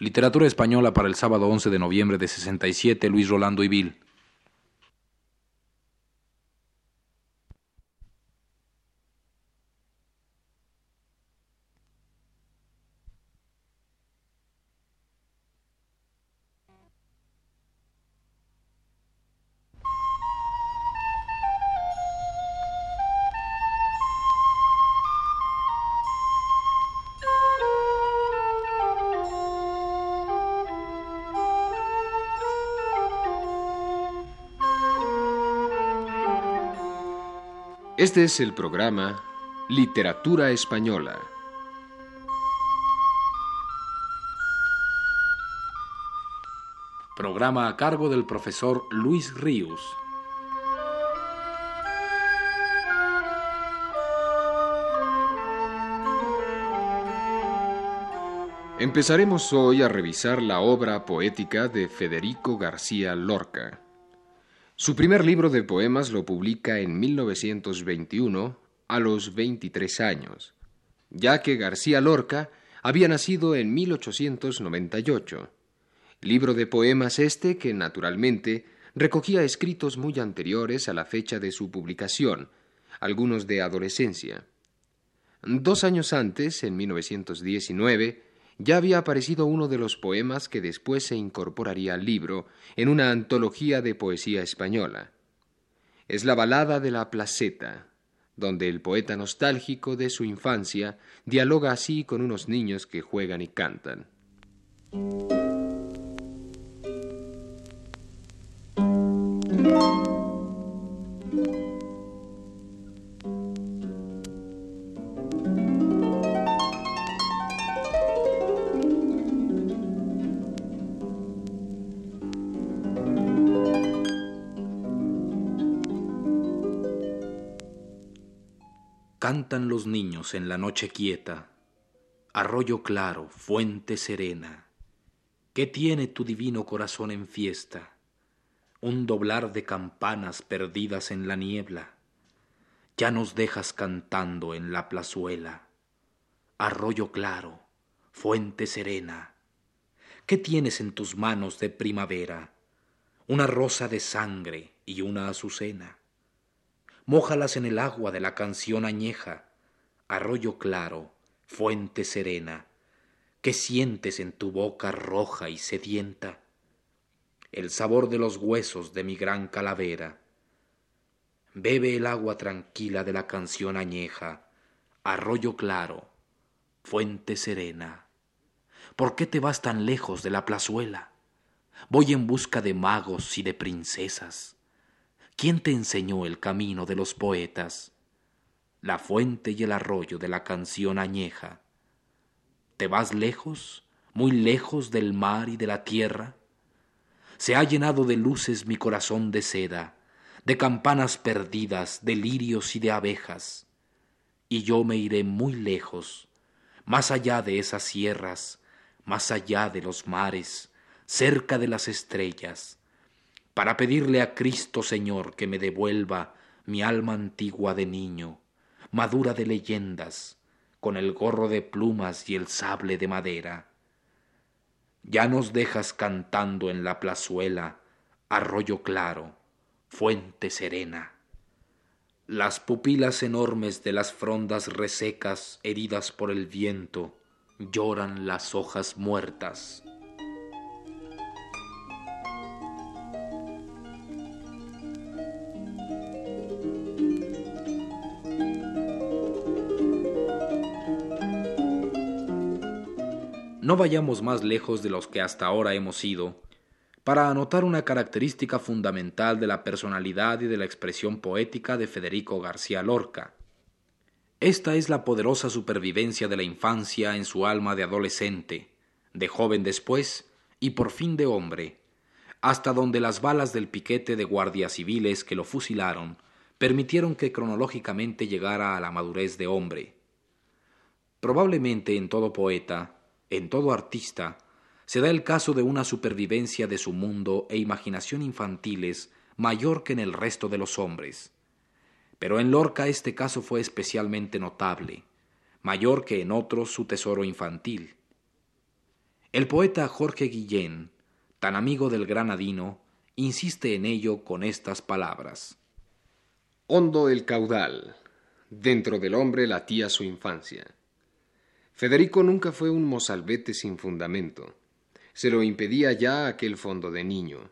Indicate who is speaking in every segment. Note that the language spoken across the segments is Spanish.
Speaker 1: Literatura española para el sábado 11 de noviembre de 67, Luis Rolando y
Speaker 2: Este es el programa Literatura Española.
Speaker 1: Programa a cargo del profesor Luis Ríos.
Speaker 2: Empezaremos hoy a revisar la obra poética de Federico García Lorca. Su primer libro de poemas lo publica en 1921, a los 23 años, ya que García Lorca había nacido en 1898. Libro de poemas este que, naturalmente, recogía escritos muy anteriores a la fecha de su publicación, algunos de adolescencia. Dos años antes, en 1919, ya había aparecido uno de los poemas que después se incorporaría al libro en una antología de poesía española. Es la balada de la placeta, donde el poeta nostálgico de su infancia dialoga así con unos niños que juegan y cantan.
Speaker 1: Cantan los niños en la noche quieta, arroyo claro, fuente serena. ¿Qué tiene tu divino corazón en fiesta? Un doblar de campanas perdidas en la niebla. Ya nos dejas cantando en la plazuela. Arroyo claro, fuente serena. ¿Qué tienes en tus manos de primavera? Una rosa de sangre y una azucena mójalas en el agua de la canción añeja, arroyo claro, fuente serena, ¿qué sientes en tu boca roja y sedienta? El sabor de los huesos de mi gran calavera. Bebe el agua tranquila de la canción añeja, arroyo claro, fuente serena. ¿Por qué te vas tan lejos de la plazuela? Voy en busca de magos y de princesas. ¿Quién te enseñó el camino de los poetas? La fuente y el arroyo de la canción añeja. ¿Te vas lejos, muy lejos del mar y de la tierra? Se ha llenado de luces mi corazón de seda, de campanas perdidas, de lirios y de abejas. Y yo me iré muy lejos, más allá de esas sierras, más allá de los mares, cerca de las estrellas, para pedirle a Cristo Señor que me devuelva mi alma antigua de niño, madura de leyendas, con el gorro de plumas y el sable de madera. Ya nos dejas cantando en la plazuela, arroyo claro, fuente serena. Las pupilas enormes de las frondas resecas, heridas por el viento, lloran las hojas muertas. No vayamos más lejos de los que hasta ahora hemos ido, para anotar una característica fundamental de la personalidad y de la expresión poética de Federico García Lorca. Esta es la poderosa supervivencia de la infancia en su alma de adolescente, de joven después y por fin de hombre, hasta donde las balas del piquete de guardias civiles que lo fusilaron permitieron que cronológicamente llegara a la madurez de hombre. Probablemente en todo poeta, en todo artista, se da el caso de una supervivencia de su mundo e imaginación infantiles mayor que en el resto de los hombres. Pero en Lorca este caso fue especialmente notable, mayor que en otros su tesoro infantil. El poeta Jorge Guillén, tan amigo del granadino, insiste en ello con estas palabras.
Speaker 2: Hondo el caudal, dentro del hombre latía su infancia. Federico nunca fue un mozalbete sin fundamento. Se lo impedía ya aquel fondo de niño.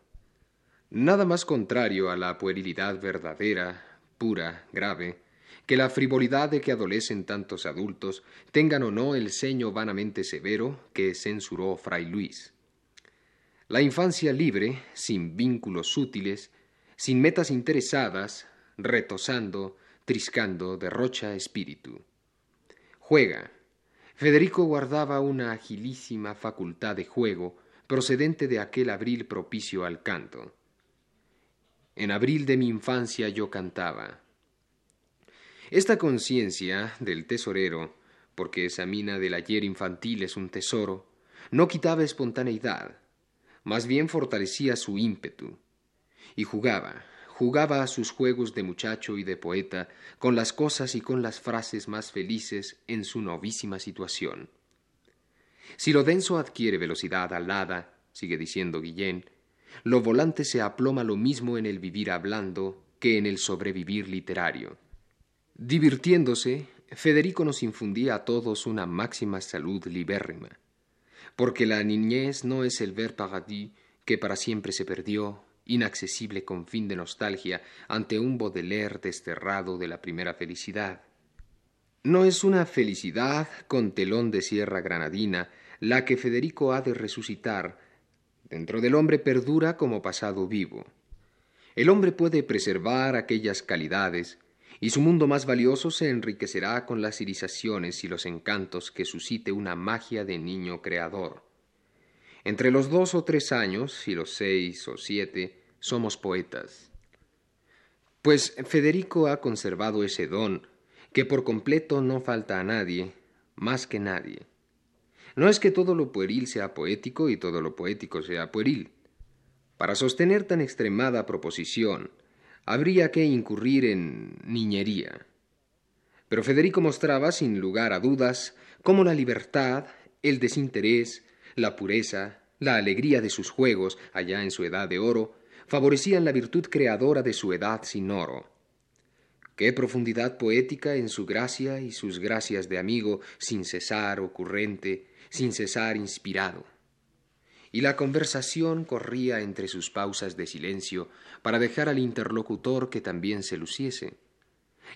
Speaker 2: Nada más contrario a la puerilidad verdadera, pura, grave, que la frivolidad de que adolecen tantos adultos, tengan o no el ceño vanamente severo que censuró Fray Luis. La infancia libre, sin vínculos útiles, sin metas interesadas, retosando, triscando, derrocha espíritu. Juega. Federico guardaba una agilísima facultad de juego procedente de aquel abril propicio al canto. En abril de mi infancia yo cantaba. Esta conciencia del tesorero, porque esa mina del ayer infantil es un tesoro, no quitaba espontaneidad, más bien fortalecía su ímpetu. Y jugaba, jugaba a sus juegos de muchacho y de poeta con las cosas y con las frases más felices en su novísima situación. Si lo denso adquiere velocidad alada, sigue diciendo Guillén, lo volante se aploma lo mismo en el vivir hablando que en el sobrevivir literario. Divirtiéndose, Federico nos infundía a todos una máxima salud libérrima, porque la niñez no es el ver paradis que para siempre se perdió inaccesible con fin de nostalgia ante un Baudelaire desterrado de la primera felicidad. No es una felicidad con telón de sierra granadina la que Federico ha de resucitar. Dentro del hombre perdura como pasado vivo. El hombre puede preservar aquellas calidades, y su mundo más valioso se enriquecerá con las irisaciones y los encantos que suscite una magia de niño creador. Entre los dos o tres años y los seis o siete, somos poetas. Pues Federico ha conservado ese don que por completo no falta a nadie, más que nadie. No es que todo lo pueril sea poético y todo lo poético sea pueril. Para sostener tan extremada proposición, habría que incurrir en niñería. Pero Federico mostraba, sin lugar a dudas, cómo la libertad, el desinterés, la pureza, la alegría de sus juegos, allá en su edad de oro, favorecían la virtud creadora de su edad sin oro. Qué profundidad poética en su gracia y sus gracias de amigo, sin cesar ocurrente, sin cesar inspirado. Y la conversación corría entre sus pausas de silencio para dejar al interlocutor que también se luciese.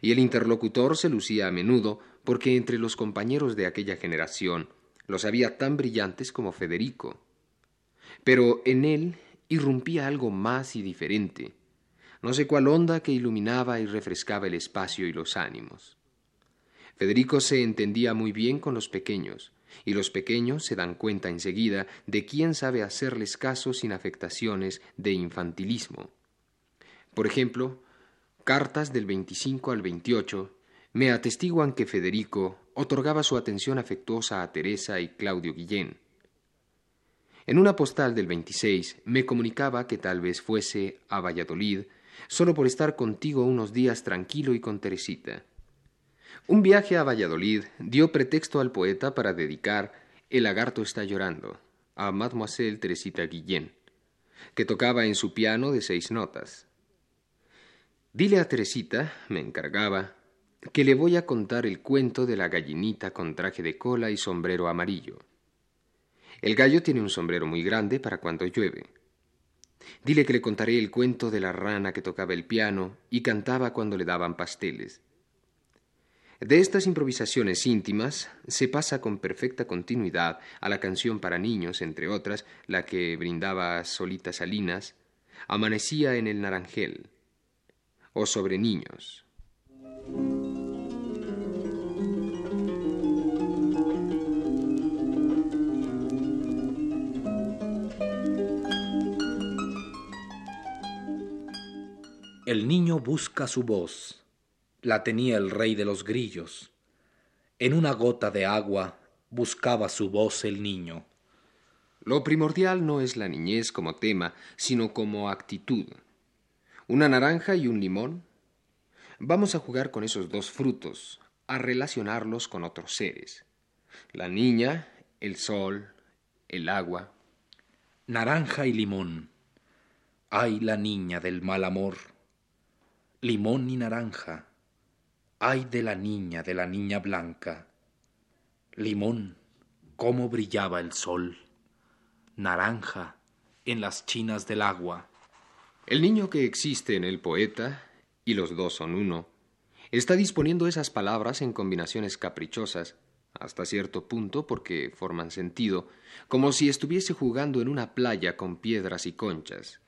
Speaker 2: Y el interlocutor se lucía a menudo porque entre los compañeros de aquella generación los había tan brillantes como Federico. Pero en él irrumpía algo más y diferente, no sé cuál onda que iluminaba y refrescaba el espacio y los ánimos. Federico se entendía muy bien con los pequeños, y los pequeños se dan cuenta enseguida de quién sabe hacerles caso sin afectaciones de infantilismo. Por ejemplo, cartas del 25 al 28 me atestiguan que Federico otorgaba su atención afectuosa a Teresa y Claudio Guillén, en una postal del 26 me comunicaba que tal vez fuese a Valladolid solo por estar contigo unos días tranquilo y con Teresita. Un viaje a Valladolid dio pretexto al poeta para dedicar El lagarto está llorando a Mademoiselle Teresita Guillén, que tocaba en su piano de seis notas. Dile a Teresita, me encargaba, que le voy a contar el cuento de la gallinita con traje de cola y sombrero amarillo. El gallo tiene un sombrero muy grande para cuando llueve. Dile que le contaré el cuento de la rana que tocaba el piano y cantaba cuando le daban pasteles. De estas improvisaciones íntimas se pasa con perfecta continuidad a la canción para niños, entre otras, la que brindaba Solita Salinas, Amanecía en el Naranjel, o sobre niños.
Speaker 1: El niño busca su voz. La tenía el rey de los grillos. En una gota de agua buscaba su voz el niño.
Speaker 2: Lo primordial no es la niñez como tema, sino como actitud. ¿Una naranja y un limón? Vamos a jugar con esos dos frutos, a relacionarlos con otros seres. La niña, el sol, el agua.
Speaker 1: Naranja y limón. Ay la niña del mal amor. Limón y naranja. Ay de la niña de la niña blanca. Limón, cómo brillaba el sol. Naranja, en las chinas del agua.
Speaker 2: El niño que existe en el poeta, y los dos son uno, está disponiendo esas palabras en combinaciones caprichosas, hasta cierto punto porque forman sentido, como si estuviese jugando en una playa con piedras y conchas.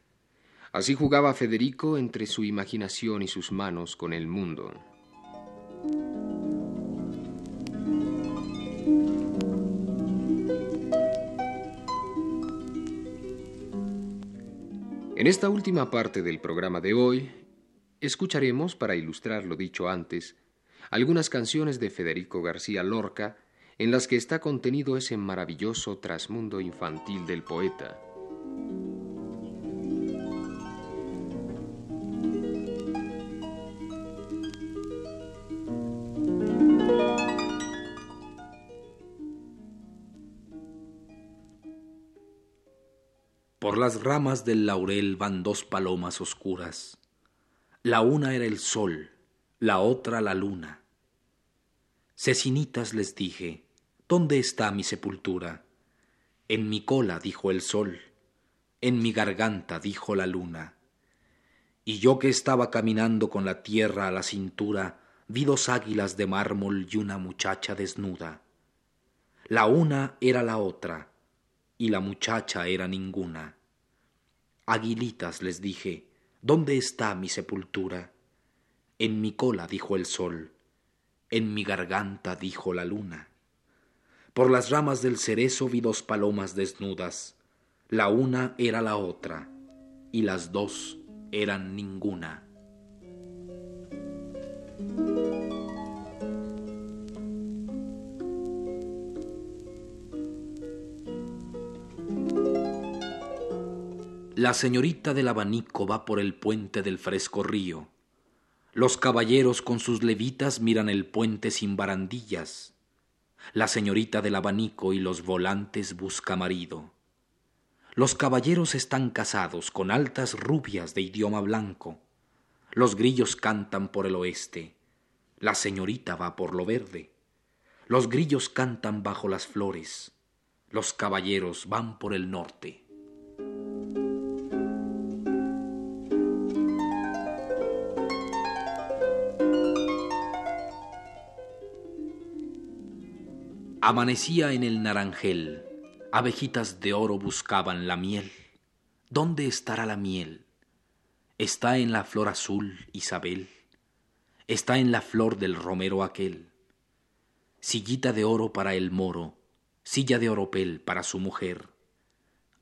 Speaker 2: Así jugaba Federico entre su imaginación y sus manos con el mundo. En esta última parte del programa de hoy, escucharemos, para ilustrar lo dicho antes, algunas canciones de Federico García Lorca en las que está contenido ese maravilloso trasmundo infantil del poeta.
Speaker 1: Por las ramas del laurel van dos palomas oscuras. La una era el sol, la otra la luna. Cecinitas les dije, ¿dónde está mi sepultura? En mi cola, dijo el sol, en mi garganta, dijo la luna. Y yo que estaba caminando con la tierra a la cintura, vi dos águilas de mármol y una muchacha desnuda. La una era la otra, y la muchacha era ninguna. Aguilitas les dije, ¿dónde está mi sepultura? En mi cola, dijo el sol, en mi garganta, dijo la luna. Por las ramas del cerezo vi dos palomas desnudas, la una era la otra, y las dos eran ninguna. La señorita del abanico va por el puente del fresco río. Los caballeros con sus levitas miran el puente sin barandillas. La señorita del abanico y los volantes busca marido. Los caballeros están casados con altas rubias de idioma blanco. Los grillos cantan por el oeste. La señorita va por lo verde. Los grillos cantan bajo las flores. Los caballeros van por el norte. Amanecía en el naranjel, abejitas de oro buscaban la miel. ¿Dónde estará la miel? Está en la flor azul, Isabel. Está en la flor del romero aquel. Sillita de oro para el moro, silla de oropel para su mujer.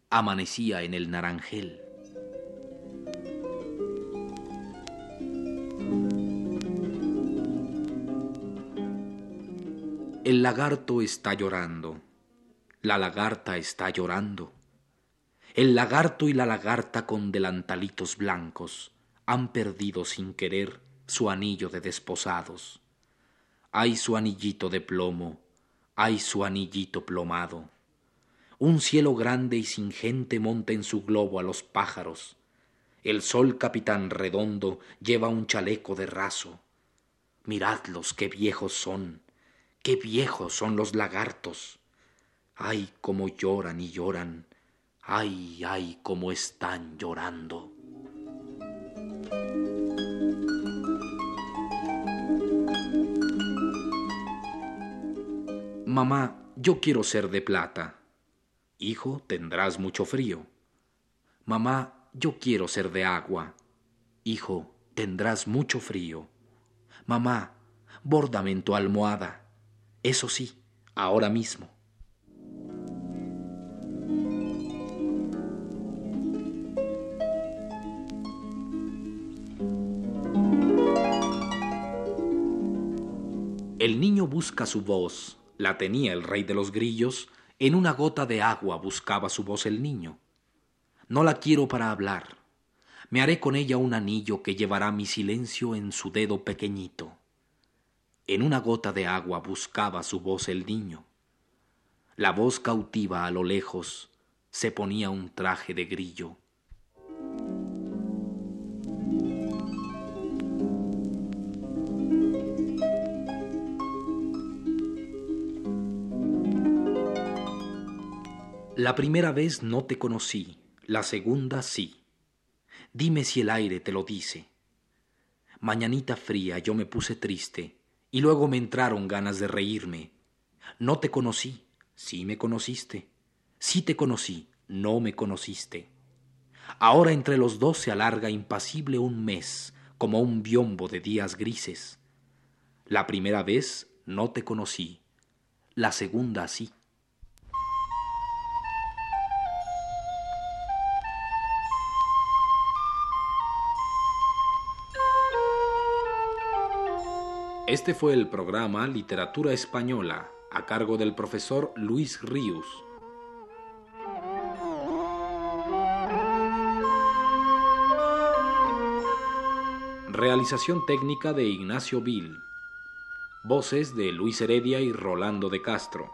Speaker 1: Amanecía en el naranjel. El lagarto está llorando. La lagarta está llorando. El lagarto y la lagarta con delantalitos blancos han perdido sin querer su anillo de desposados. Hay su anillito de plomo, hay su anillito plomado. Un cielo grande y sin gente monta en su globo a los pájaros. El sol capitán redondo lleva un chaleco de raso. Miradlos qué viejos son Qué viejos son los lagartos. Ay, cómo lloran y lloran. Ay, ay, cómo están llorando. Mamá, yo quiero ser de plata. Hijo, tendrás mucho frío. Mamá, yo quiero ser de agua. Hijo, tendrás mucho frío. Mamá, bórdame en tu almohada. Eso sí, ahora mismo. El niño busca su voz, la tenía el rey de los grillos, en una gota de agua buscaba su voz el niño. No la quiero para hablar, me haré con ella un anillo que llevará mi silencio en su dedo pequeñito. En una gota de agua buscaba su voz el niño. La voz cautiva a lo lejos se ponía un traje de grillo. La primera vez no te conocí, la segunda sí. Dime si el aire te lo dice. Mañanita fría yo me puse triste y luego me entraron ganas de reírme. No te conocí, sí me conociste. Sí te conocí, no me conociste. Ahora entre los dos se alarga impasible un mes, como un biombo de días grises. La primera vez no te conocí, la segunda sí. Este fue el programa Literatura Española a cargo del profesor Luis Ríos. Realización técnica de Ignacio Vil. Voces de Luis Heredia y Rolando de Castro.